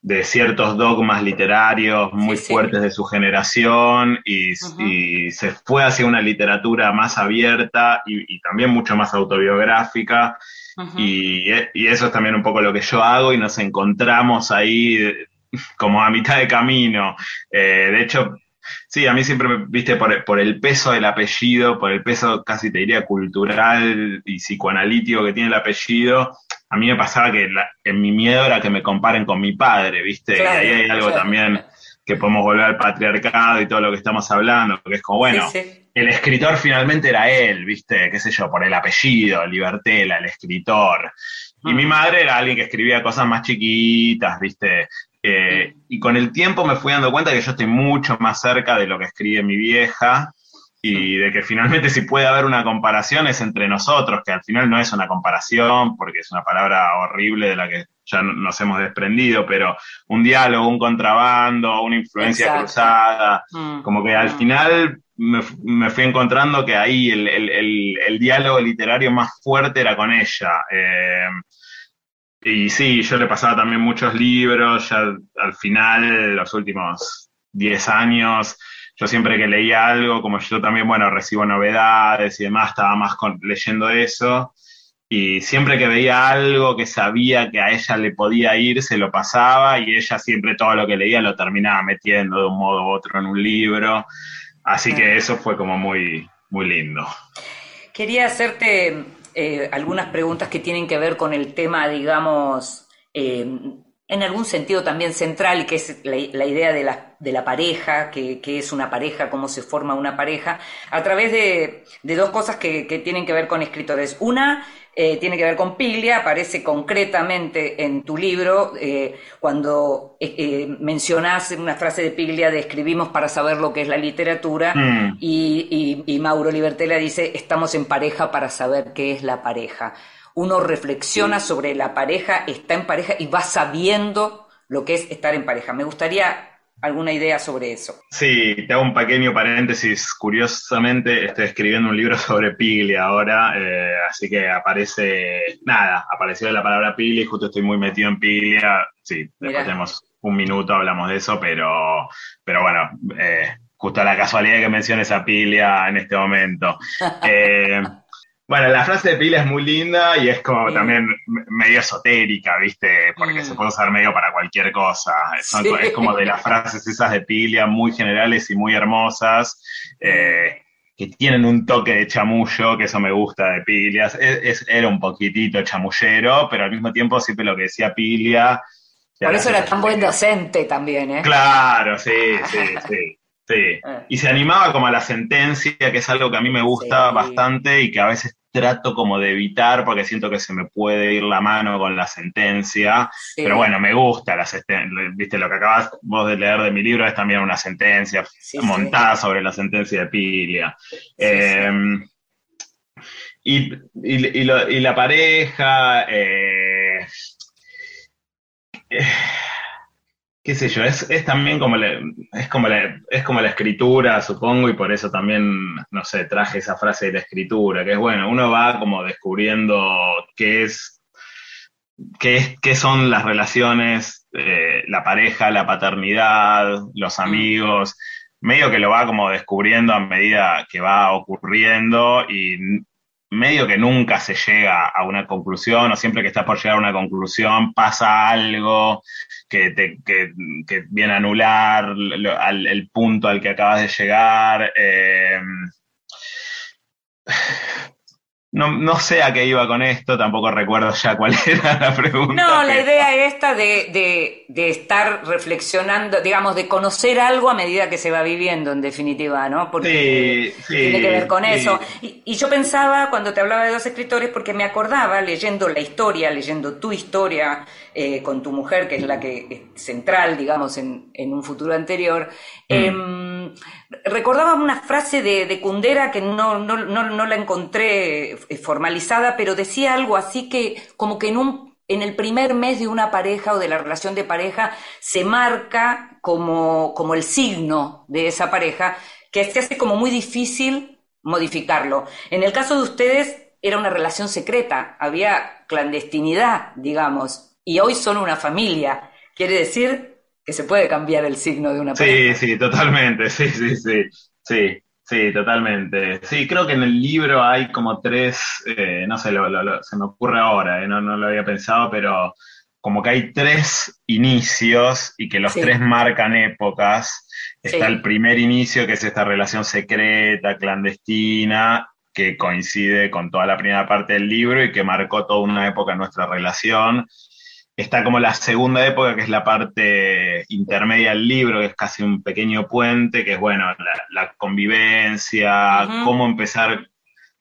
de ciertos dogmas literarios muy Sí, sí. fuertes de su generación y, se fue hacia una literatura más abierta y, y también mucho más autobiográfica. Y, y eso es también un poco lo que yo hago y nos encontramos ahí eh, como a mitad de camino. Eh, de hecho, sí, a mí siempre, me- viste, por, por el peso del apellido, por el peso casi te diría cultural y psicoanalítico que tiene el apellido, a mí me pasaba que la- en mi miedo era que me comparen con mi padre, viste, Claro, y ahí hay algo claro. también que podemos volver al patriarcado y todo lo que estamos hablando, que es como, bueno, Sí, sí. el escritor finalmente era él, ¿viste? ¿Qué sé yo? Por el apellido, Libertela, el escritor. Y Mm. mi madre era alguien que escribía cosas más chiquitas, ¿viste? Eh, y con el tiempo me fui dando cuenta que yo estoy mucho más cerca de lo que escribe mi vieja y de que finalmente si puede haber una comparación es entre nosotros, que al final no es una comparación porque es una palabra horrible de la que ya no- nos hemos desprendido, pero un diálogo, un contrabando, una influencia Exacto. cruzada, Mm. como que al Mm. final me, me fui encontrando que ahí el, el- el- el diálogo literario más fuerte era con ella. Eh, y sí, yo le pasaba también muchos libros, ya al final, los últimos 10 años, yo siempre que leía algo, como yo también, bueno, recibo novedades y demás, estaba más con- leyendo eso. Y siempre que veía algo que sabía que a ella le podía ir, se lo pasaba y ella siempre todo lo que leía lo terminaba metiendo de un modo u otro en un libro. Así que eso fue como muy, muy lindo. Quería hacerte eh, algunas preguntas que tienen que ver con el tema, digamos, eh, en algún sentido también central, que es la, la idea de la, de la pareja, que, que es una pareja, cómo se forma una pareja, a través de, de dos cosas que, que tienen que ver con escritores. Una eh, tiene que ver con Piglia, aparece concretamente en tu libro eh, cuando eh, eh, mencionás una frase de Piglia de escribimos para saber lo que es la literatura Mm. y, y- y Mauro Libertela dice estamos en pareja para saber qué es la pareja. Uno reflexiona sobre la pareja, está en pareja y va sabiendo lo que es estar en pareja. Me gustaría alguna idea sobre eso. Sí, te hago un pequeño paréntesis. Curiosamente, estoy escribiendo un libro sobre Piglia ahora, eh, así que aparece, nada, apareció la palabra Piglia y justo estoy muy metido en Piglia. Sí, después Mirá. tenemos un minuto, hablamos de eso, pero, pero bueno, eh, justo la casualidad que menciones a Piglia en este momento. Eh, bueno, la frase de Piglia es muy linda y es como Sí. también me- medio esotérica, ¿viste? Porque Mm. se puede usar medio para cualquier cosa. Son- Sí. Es como de las frases esas de Piglia muy generales y muy hermosas, eh, que tienen un toque de chamullo, que eso me gusta de. Es- es- era un poquitito chamullero, pero al mismo tiempo siempre lo que decía Piglia... te Por eso era tan buen docente también, ¿eh? Claro, sí, sí, sí. Sí. Eh. Y se animaba como a la sentencia, que es algo que a mí me gusta Sí. bastante y que a veces trato como de evitar porque siento que se me puede ir la mano con la sentencia. Sí. Pero bueno, me gusta la. Viste, lo que acabas vos de leer de mi libro es también una sentencia Sí, montada sobre la sentencia de Pilia. Eh, y, y- y lo- y la pareja, eh, eh, qué sé yo, es, es también como la, es como la, es como la escritura, supongo, y por eso también, no sé, traje esa frase de la escritura, que es bueno, uno va como descubriendo qué es, qué es, qué son las relaciones, eh, la pareja, la paternidad, los amigos, medio que lo va como descubriendo a medida que va ocurriendo y medio que nunca se llega a una conclusión o siempre que estás por llegar a una conclusión pasa algo que, te, que, que viene a anular el punto al que acabas de llegar. eh, no, no sé a qué iba con esto, tampoco recuerdo ya cuál era la pregunta. No, la idea esta de, de- de estar reflexionando, digamos, de conocer algo a medida que se va viviendo, en definitiva, ¿no? Porque Sí, sí, tiene que ver con sí. eso. Y, y yo pensaba, cuando te hablaba de dos escritores, porque me acordaba, leyendo la historia, leyendo tu historia eh, con tu mujer, que es la que es central, digamos, en, en un futuro anterior, Mm. em, recordaba una frase de, de Kundera que no, no, no, no la encontré eh, formalizada, pero decía algo así que como que en un en el primer mes de una pareja o de la relación de pareja se marca como, como el signo de esa pareja, que se hace como muy difícil modificarlo. En el caso de ustedes era una relación secreta, había clandestinidad, digamos, y hoy son una familia. Quiere decir que se puede cambiar el signo de una Sí, pareja. sí, totalmente, sí, sí, sí, sí, sí, totalmente. Sí, creo que en el libro hay como tres, eh, no sé, lo- lo- lo- se me ocurre ahora, eh, no, no lo había pensado, pero como que hay tres inicios y que los Sí. tres marcan épocas. Está Sí. el primer inicio, que es esta relación secreta, clandestina, que coincide con toda la primera parte del libro y que marcó toda una época en nuestra relación. Está como la segunda época, que es la parte intermedia del libro, que es casi un pequeño puente, que es, bueno, la, la convivencia, cómo empezar,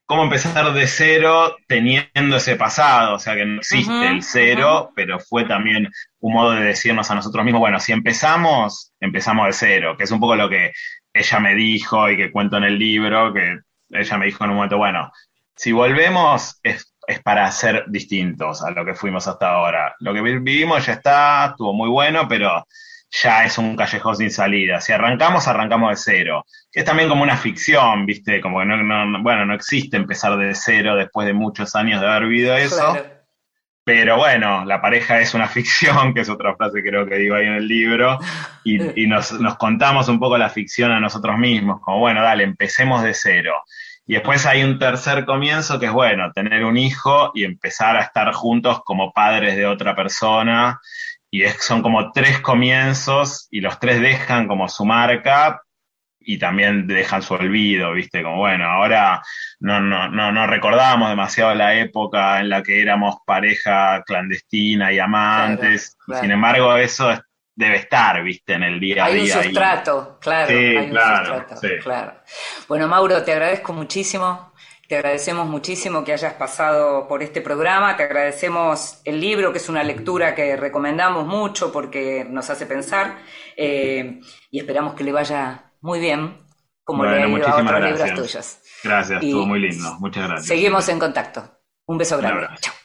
cómo empezar de cero teniendo ese pasado, o sea, que no existe el cero, pero fue también un modo de decirnos a nosotros mismos, bueno, si empezamos, empezamos de cero, que es un poco lo que ella me dijo y que cuento en el libro, que ella me dijo en un momento, bueno, si volvemos es, es para ser distintos a lo que fuimos hasta ahora. Lo que vi- vivimos ya está, estuvo muy bueno, pero ya es un callejón sin salida. Si arrancamos, arrancamos de cero. Es también como una ficción, ¿viste? Como que no, no- bueno, no existe empezar de cero después de muchos años de haber vivido eso. Claro. Pero bueno, la pareja es una ficción, que es otra frase que creo que digo ahí en el libro, y, y nos, nos contamos un poco la ficción a nosotros mismos, como bueno, dale, empecemos de cero. Y después hay un tercer comienzo que es, bueno, tener un hijo y empezar a estar juntos como padres de otra persona. Y es, son como tres comienzos y los tres dejan como su marca y también dejan su olvido, ¿viste? Como bueno, ahora no, no, no, no recordamos demasiado la época en la que éramos pareja clandestina y amantes. Claro, claro. Sin embargo, eso es- debe estar, ¿viste? En el día a Hay un día. y- sustrato, claro. Sí, hay un claro, sustrato, sí. claro. Bueno, Mauro, te agradezco muchísimo. Te agradecemos muchísimo que hayas pasado por este programa. Te agradecemos el libro, que es una lectura que recomendamos mucho porque nos hace pensar. eh, y esperamos que le vaya muy bien, como le ha ido a otros libros gracias. tuyos. Gracias, Y estuvo muy lindo. Muchas gracias. Seguimos en contacto. Un beso grande. Chao.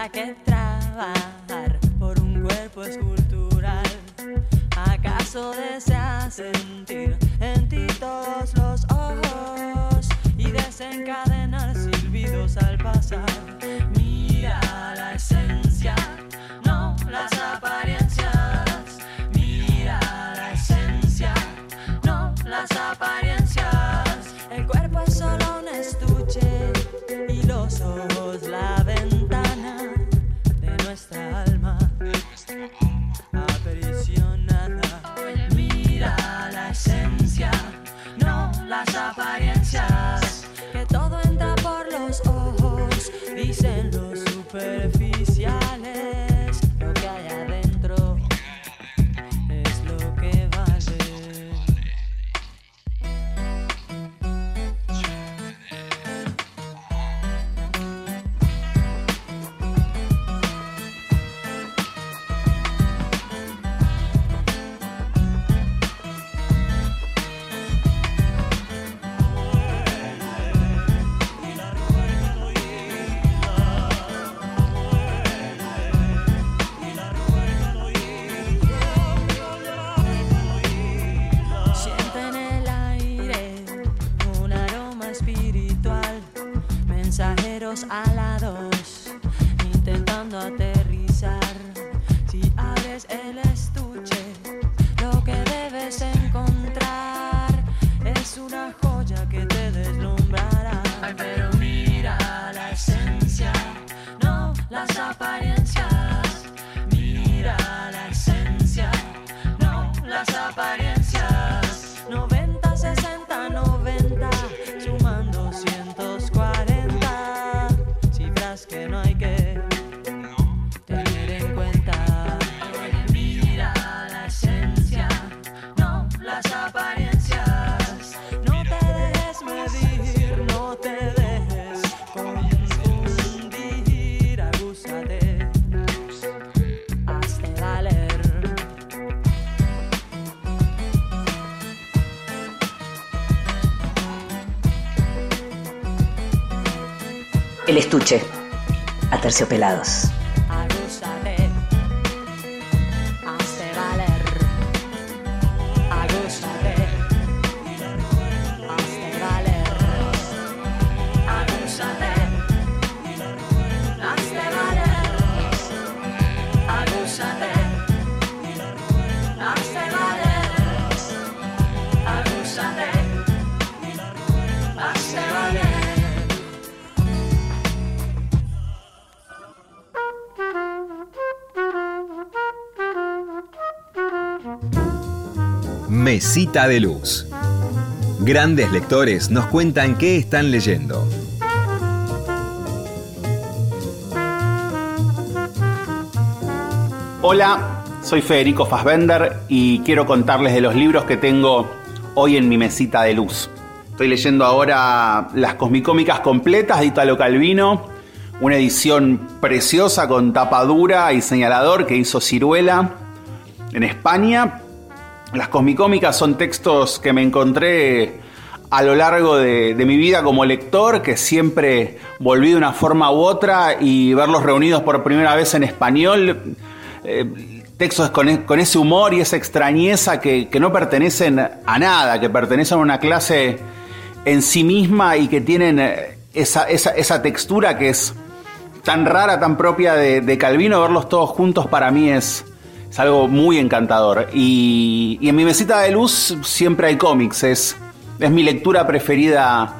¿Para qué trabajar por un cuerpo escultural? ¿Acaso deseas sentir en ti todos los ojos y desencadenar silbidos al pasar? Mira la esencia, no las apariencias. Mira la esencia, no las apariencias. El cuerpo es solo un estuche y los ojos la nuestra alma apericionada. Mira la esencia, no las apariencias. Que todo entra por los ojos, dicen los superficiales. Estuche, a terciopelados. Agúzate, Mesita de Luz. Grandes lectores nos cuentan qué están leyendo. Hola, soy Federico Fassbender y quiero contarles de los libros que tengo hoy en mi mesita de luz. Estoy leyendo ahora las cosmicómicas completas de Italo Calvino, una edición preciosa con tapa dura y señalador que hizo Ciruela en España. Las cosmicómicas son textos que me encontré a lo largo de, mi vida como lector, que siempre volví de una forma u otra y verlos reunidos por primera vez en español eh, textos con, e- con ese humor y esa extrañeza que, no pertenecen a nada, que pertenecen a una clase en sí misma y que tienen eh, esa textura que es tan rara, tan propia de, de Calvino, verlos todos juntos para mí es, es algo muy encantador. Y, y en mi mesita de luz siempre hay cómics, es, es mi lectura preferida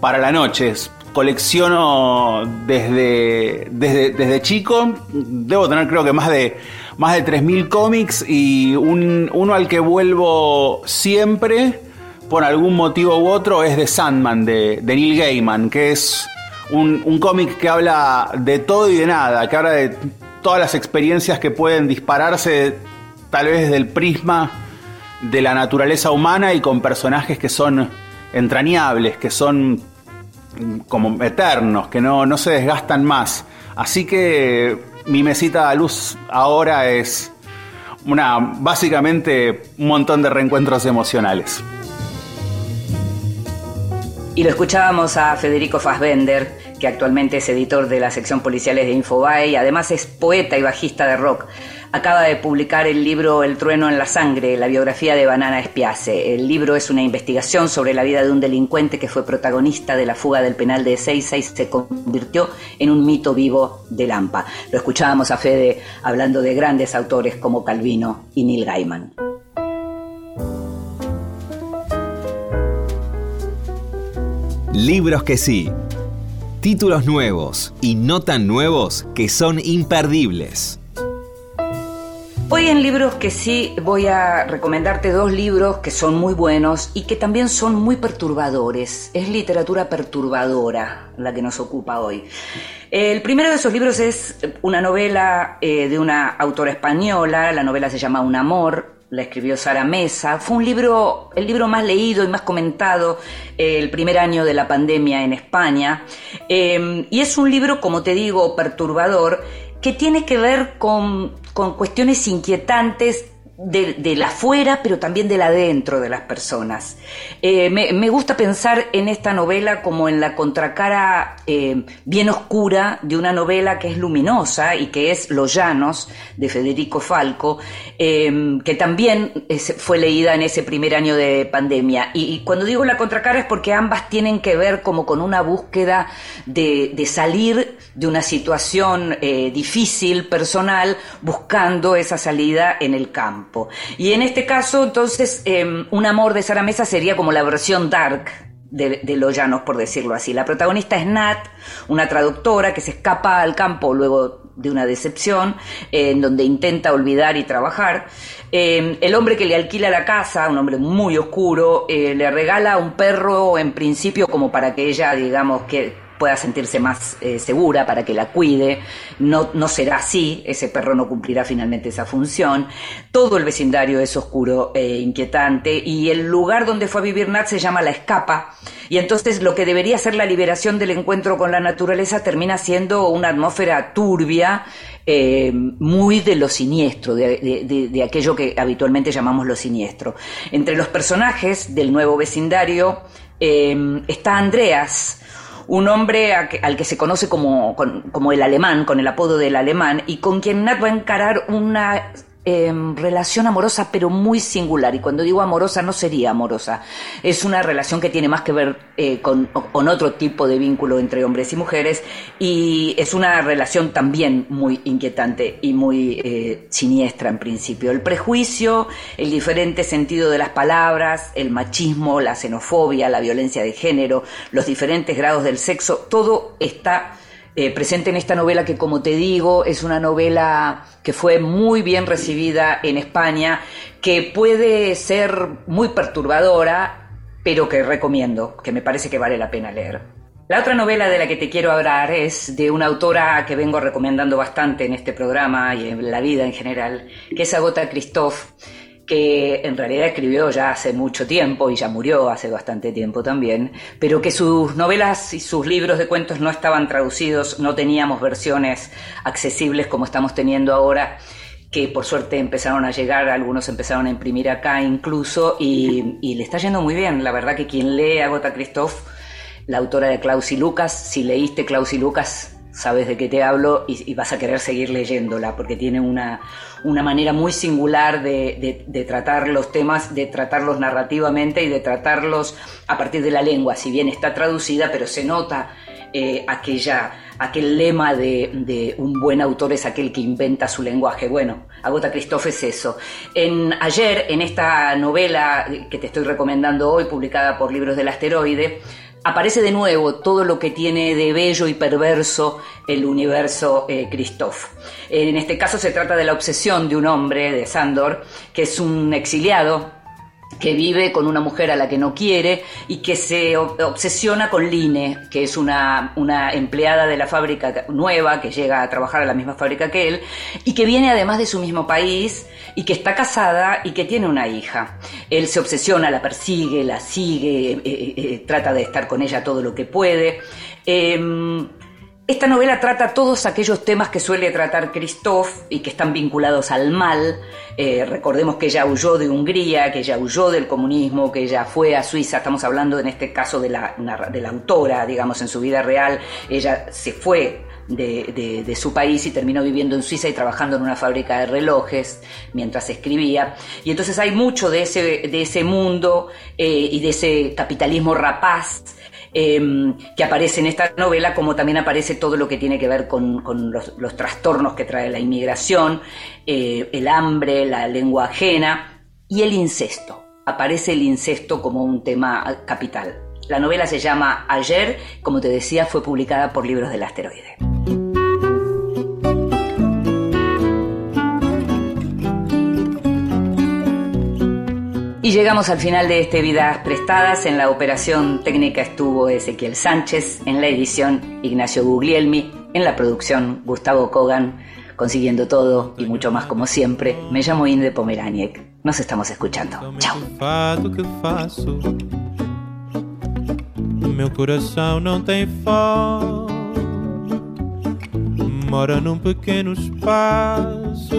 para la noche. Colecciono desde, desde, desde chico, debo tener creo que más de, más de 3.000 cómics y un- uno al que vuelvo siempre por algún motivo u otro es de Sandman, de, de Neil Gaiman, que es un, un cómic que habla de todo y de nada, que habla de todas las experiencias que pueden dispararse tal vez desde el prisma de la naturaleza humana y con personajes que son entrañables, que son como eternos, que no, no se desgastan más. Así que mi mesita de luz ahora es una básicamente un montón de reencuentros emocionales. Y lo escuchábamos a Federico Fassbender, que actualmente es editor de la sección policiales de Infobae y además es poeta y bajista de rock. Acaba de publicar el libro El trueno en la sangre, la biografía de Banana Espiace. El libro es una investigación sobre la vida de un delincuente que fue protagonista de la fuga del penal de Ezeiza y se convirtió en un mito vivo de Lampa. Lo escuchábamos a Fede hablando de grandes autores como Calvino y Neil Gaiman. Libros que sí. Títulos nuevos y no tan nuevos que son imperdibles. Hoy en Libros que sí voy a recomendarte dos libros que son muy buenos y que también son muy perturbadores. Es literatura perturbadora la que nos ocupa hoy. El primero de esos libros es una novela eh, de una autora española, la novela se llama Un amor, la escribió Sara Mesa. Fue un libro, el libro más leído y más comentado eh, el primer año de la pandemia en España. Eh, y es un libro, como te digo, perturbador, que tiene que ver con, con cuestiones inquietantes de, la afuera, pero también de la adentro de las personas. Eh, me, gusta pensar en esta novela como en la contracara eh, bien oscura de una novela que es luminosa y que es Los Llanos, de Federico Falco, eh, que también fue leída en ese primer año de pandemia. Y, cuando digo la contracara es porque ambas tienen que ver como con una búsqueda de, salir de una situación difícil, personal, buscando esa salida en el campo. Y en este caso, entonces, eh, Un amor de Sara Mesa sería como la versión dark de, Los Llanos, por decirlo así. La protagonista es Nat, una traductora que se escapa al campo luego de una decepción, eh, en donde intenta olvidar y trabajar. Eh, el hombre que le alquila la casa, un hombre muy oscuro, eh, le regala un perro en principio como para que ella, digamos, que pueda sentirse más eh, segura, para que la cuide. No, no será así, ese perro no cumplirá finalmente esa función. Todo el vecindario es oscuro e inquietante y el lugar donde fue a vivir Nat se llama La Escapa. Y entonces lo que debería ser la liberación del encuentro con la naturaleza termina siendo una atmósfera turbia, eh, muy de lo siniestro, de, de- aquello que habitualmente llamamos lo siniestro. Entre los personajes del nuevo vecindario está Andreas, un hombre que- al que se conoce como, con- como el alemán, con el apodo del alemán, y con quien Nat va a encarar una em, relación amorosa, pero muy singular. Y cuando digo amorosa, no sería amorosa. Es una relación que tiene más que ver eh, con, otro tipo de vínculo entre hombres y mujeres, y es una relación también muy inquietante y muy eh, siniestra en principio. El prejuicio, el diferente sentido de las palabras, el machismo, la xenofobia, la violencia de género, los diferentes grados del sexo, todo está eh, presente en esta novela que, como te digo, es una novela que fue muy bien recibida en España, que puede ser muy perturbadora, pero que recomiendo, que me parece que vale la pena leer. La otra novela de la que te quiero hablar es de una autora que vengo recomendando bastante en este programa y en la vida en general, que es Agota Christoph, que en realidad escribió ya hace mucho tiempo y ya murió hace bastante tiempo también, pero que sus novelas y sus libros de cuentos no estaban traducidos, no teníamos versiones accesibles como estamos teniendo ahora que por suerte empezaron a llegar, algunos empezaron a imprimir acá incluso, y, le está yendo muy bien. La verdad que quien lee a Gota Christoph, la autora de Klaus y Lucas, si leíste Klaus y Lucas, sabes de qué te hablo y, vas a querer seguir leyéndola, porque tiene una, una manera muy singular de, de- tratar los temas, de tratarlos narrativamente y de tratarlos a partir de la lengua, si bien está traducida, pero se nota eh, aquella, aquel lema de, de un buen autor es aquel que inventa su lenguaje. Bueno, Agota Christoph es eso. En, ayer, en esta novela que te estoy recomendando hoy, publicada por Libros del Asteroide, aparece de nuevo todo lo que tiene de bello y perverso el universo eh, Christoph. En este caso se trata de la obsesión de un hombre, de Sandor, que es un exiliado que vive con una mujer a la que no quiere y que se obsesiona con Line, que es una, una empleada de la fábrica nueva que llega a trabajar a la misma fábrica que él y que viene además de su mismo país y que está casada y que tiene una hija. Él se obsesiona, la persigue, la sigue, eh, eh, eh, trata de estar con ella todo lo que puede. Em, esta novela trata todos aquellos temas que suele tratar Christoph y que están vinculados al mal. Eh, recordemos que ella huyó de Hungría, que ella huyó del comunismo, que ella fue a Suiza. Estamos hablando en este caso de la, autora, digamos, en su vida real. Ella se fue de, su país y terminó viviendo en Suiza y trabajando en una fábrica de relojes mientras escribía. Y entonces hay mucho de ese, de ese mundo eh, y de ese capitalismo rapaz eh, que aparece en esta novela, como también aparece todo lo que tiene que ver con, los trastornos que trae la inmigración, eh, el hambre, la lengua ajena y el incesto. Aparece el incesto como un tema capital. La novela se llama Ayer, como te decía, fue publicada por Libros del Asteroide. Y llegamos al final de este Vidas Prestadas. En la operación técnica estuvo Ezequiel Sánchez, en la edición Ignacio Guglielmi, en la producción Gustavo Kogan, consiguiendo todo y mucho más como siempre. Me llamo Inde Pomeraniec. Nos estamos escuchando. Chao. fado que faço. Meu coração não tem foco. Mora num pequeno espaço.